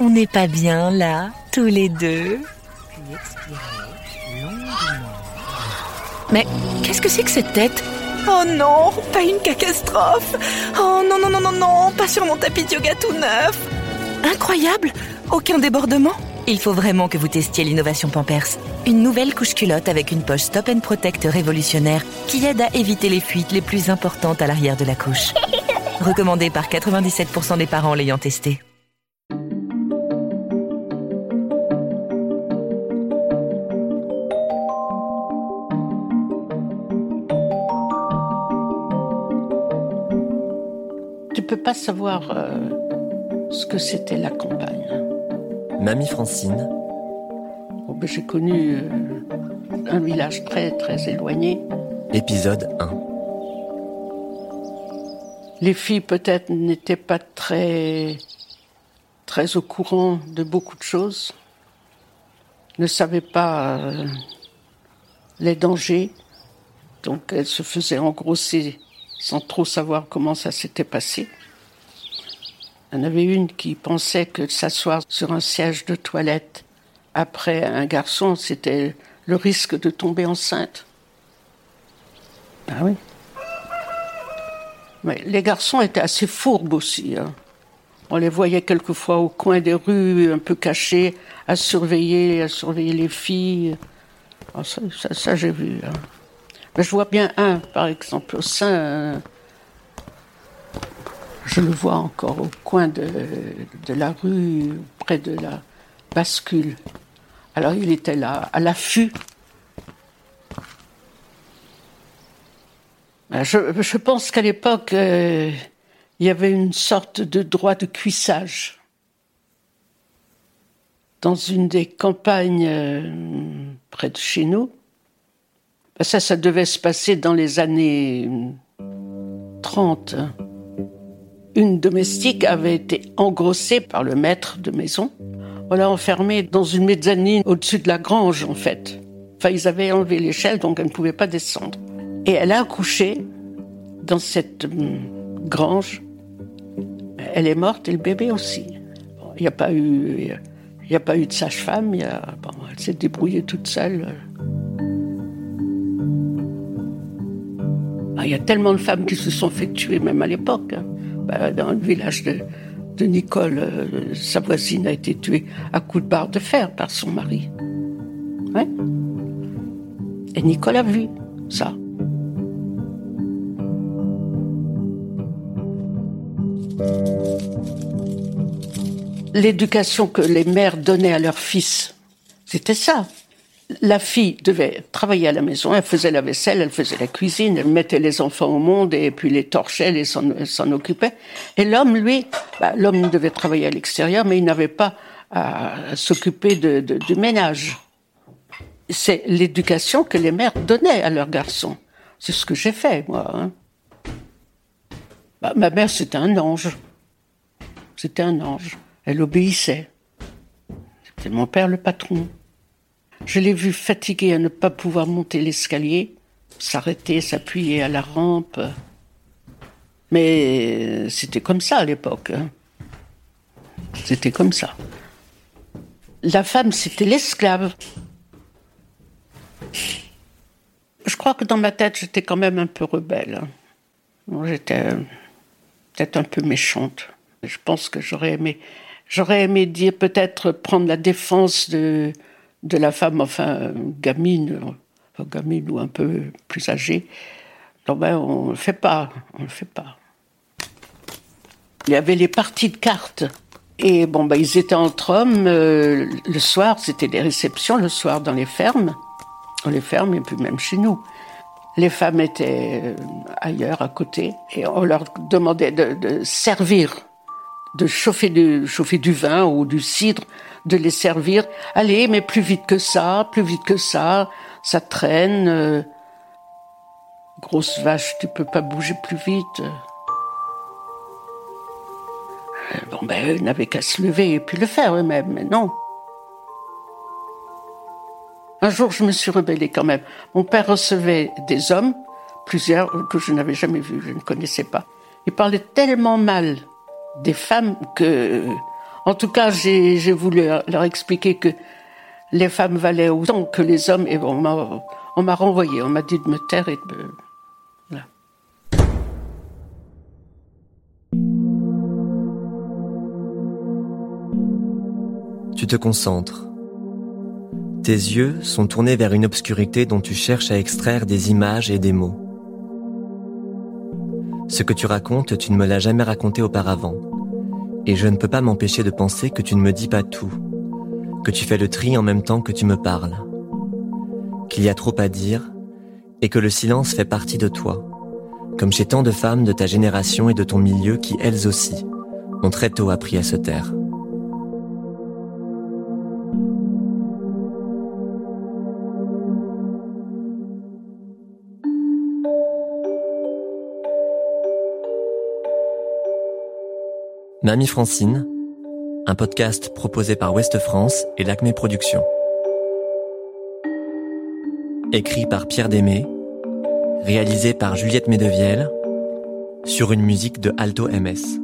On n'est pas bien là, tous les deux Mais qu'est-ce que c'est que cette tête? Oh non, pas une catastrophe Oh non, non, non, non, non, pas sur mon tapis de yoga tout neuf Incroyable Aucun débordement Il faut vraiment que vous testiez l'innovation Pampers. Une nouvelle couche culotte avec une poche Stop and Protect révolutionnaire qui aide à éviter les fuites les plus importantes à l'arrière de la couche. Recommandée par 97% des parents l'ayant testé. Peux pas savoir euh, ce que c'était la campagne. Mamie Francine, Bon, ben, J'ai connu euh, un village très très éloigné. épisode 1. Les filles peut-être n'étaient pas très très au courant de beaucoup de choses, ne savaient pas euh, les dangers, donc elles se faisaient engrosser sans trop savoir comment ça s'était passé. Il y en avait une qui pensait que s'asseoir sur un siège de toilette après un garçon, c'était le risque de tomber enceinte. Ah oui. Mais les garçons étaient assez fourbes aussi. hein. On les voyait quelquefois au coin des rues, un peu cachés, à surveiller, à surveiller les filles. Ah, ça, j'ai vu. hein. Je vois bien un, par exemple, au sein. euh, je le vois encore au coin de, la rue, près de la bascule. Alors il était là, à l'affût. Euh, Je, pense qu'à l'époque, euh, il y avait une sorte de droit de cuissage. Dans une des campagnes euh, près de chez nous, Ben, ça, ça devait se passer dans les années 30. Une domestique avait été engrossée par le maître de maison. On l'a enfermée dans une mezzanine au-dessus de la grange, en fait. Enfin, ils avaient enlevé l'échelle, donc elle ne pouvait pas descendre. Et elle a accouché dans cette hum, grange. Elle est morte et le bébé aussi. Il n'y a pas eu, il a pas eu de sage-femme. elle s'est débrouillée toute seule. Il y a tellement de femmes qui se sont fait tuer, même à l'époque. hein. Bah, dans le village de, Nicole, euh, sa voisine a été tuée à coups de barre de fer par son mari. Et Nicole a vu ça. L'éducation que les mères donnaient à leurs fils, c'était ça. La fille devait travailler à la maison, elle faisait la vaisselle, elle faisait la cuisine, elle mettait les enfants au monde et puis les torchait, les s'en occupait. Et l'homme, lui, bah, l'homme devait travailler à l'extérieur, mais il n'avait pas à s'occuper du ménage. C'est l'éducation que les mères donnaient à leurs garçons. C'est ce que j'ai fait, moi. hein. Bah, ma mère, c'était un ange. C'était un ange. Elle obéissait. C'était mon père le patron. Je l'ai vu fatigué à ne pas pouvoir monter l'escalier, s'arrêter, s'appuyer à la rampe. Mais c'était comme ça à l'époque. hein. C'était comme ça. La femme, c'était l'esclave. Je crois que dans ma tête, j'étais quand même un peu rebelle. hein. J'étais euh, peut-être un peu méchante. Je pense que j'aurais aimé, j'aurais aimé dire peut-être prendre la défense de, de la femme, enfin gamine, gamine ou un peu plus âgée. Non, ben, on ne le fait pas, on le fait pas. Il y avait les parties de cartes. Et bon, ben, ils étaient entre hommes. euh, le soir, c'était des réceptions, le soir dans les fermes. Dans les fermes, et puis même chez nous. Les femmes étaient euh, ailleurs, à côté, et on leur demandait de, servir, de chauffer chauffer du vin ou du cidre, de les servir. Allez, mais plus vite que ça, plus vite que ça, ça traîne. Grosse vache, tu peux pas bouger plus vite. Euh, Bon, ben, eux n'avaient qu'à se lever et puis le faire eux-mêmes, mais non. Un jour, je me suis rebellée quand même. Mon père recevait des hommes, plusieurs que je n'avais jamais vus, je ne connaissais pas. Il parlait tellement mal des femmes que En tout cas, j'ai voulu leur expliquer que les femmes valaient autant que les hommes et on m'a renvoyé, on m'a dit de me taire et de Voilà. Tu te concentres. Tes yeux sont tournés vers une obscurité dont tu cherches à extraire des images et des mots. Ce que tu racontes, tu ne me l'as jamais raconté auparavant. Et je ne peux pas m'empêcher de penser que tu ne me dis pas tout, que tu fais le tri en même temps que tu me parles, qu'il y a trop à dire et que le silence fait partie de toi, comme chez tant de femmes de ta génération et de ton milieu qui, elles aussi, ont très tôt appris à se taire. Mamie Francine, un podcast proposé par Ouest France et l'Acme Productions. Écrit par Pierre Démé, réalisé par Juliette Medevielle, sur une musique de Alto MS.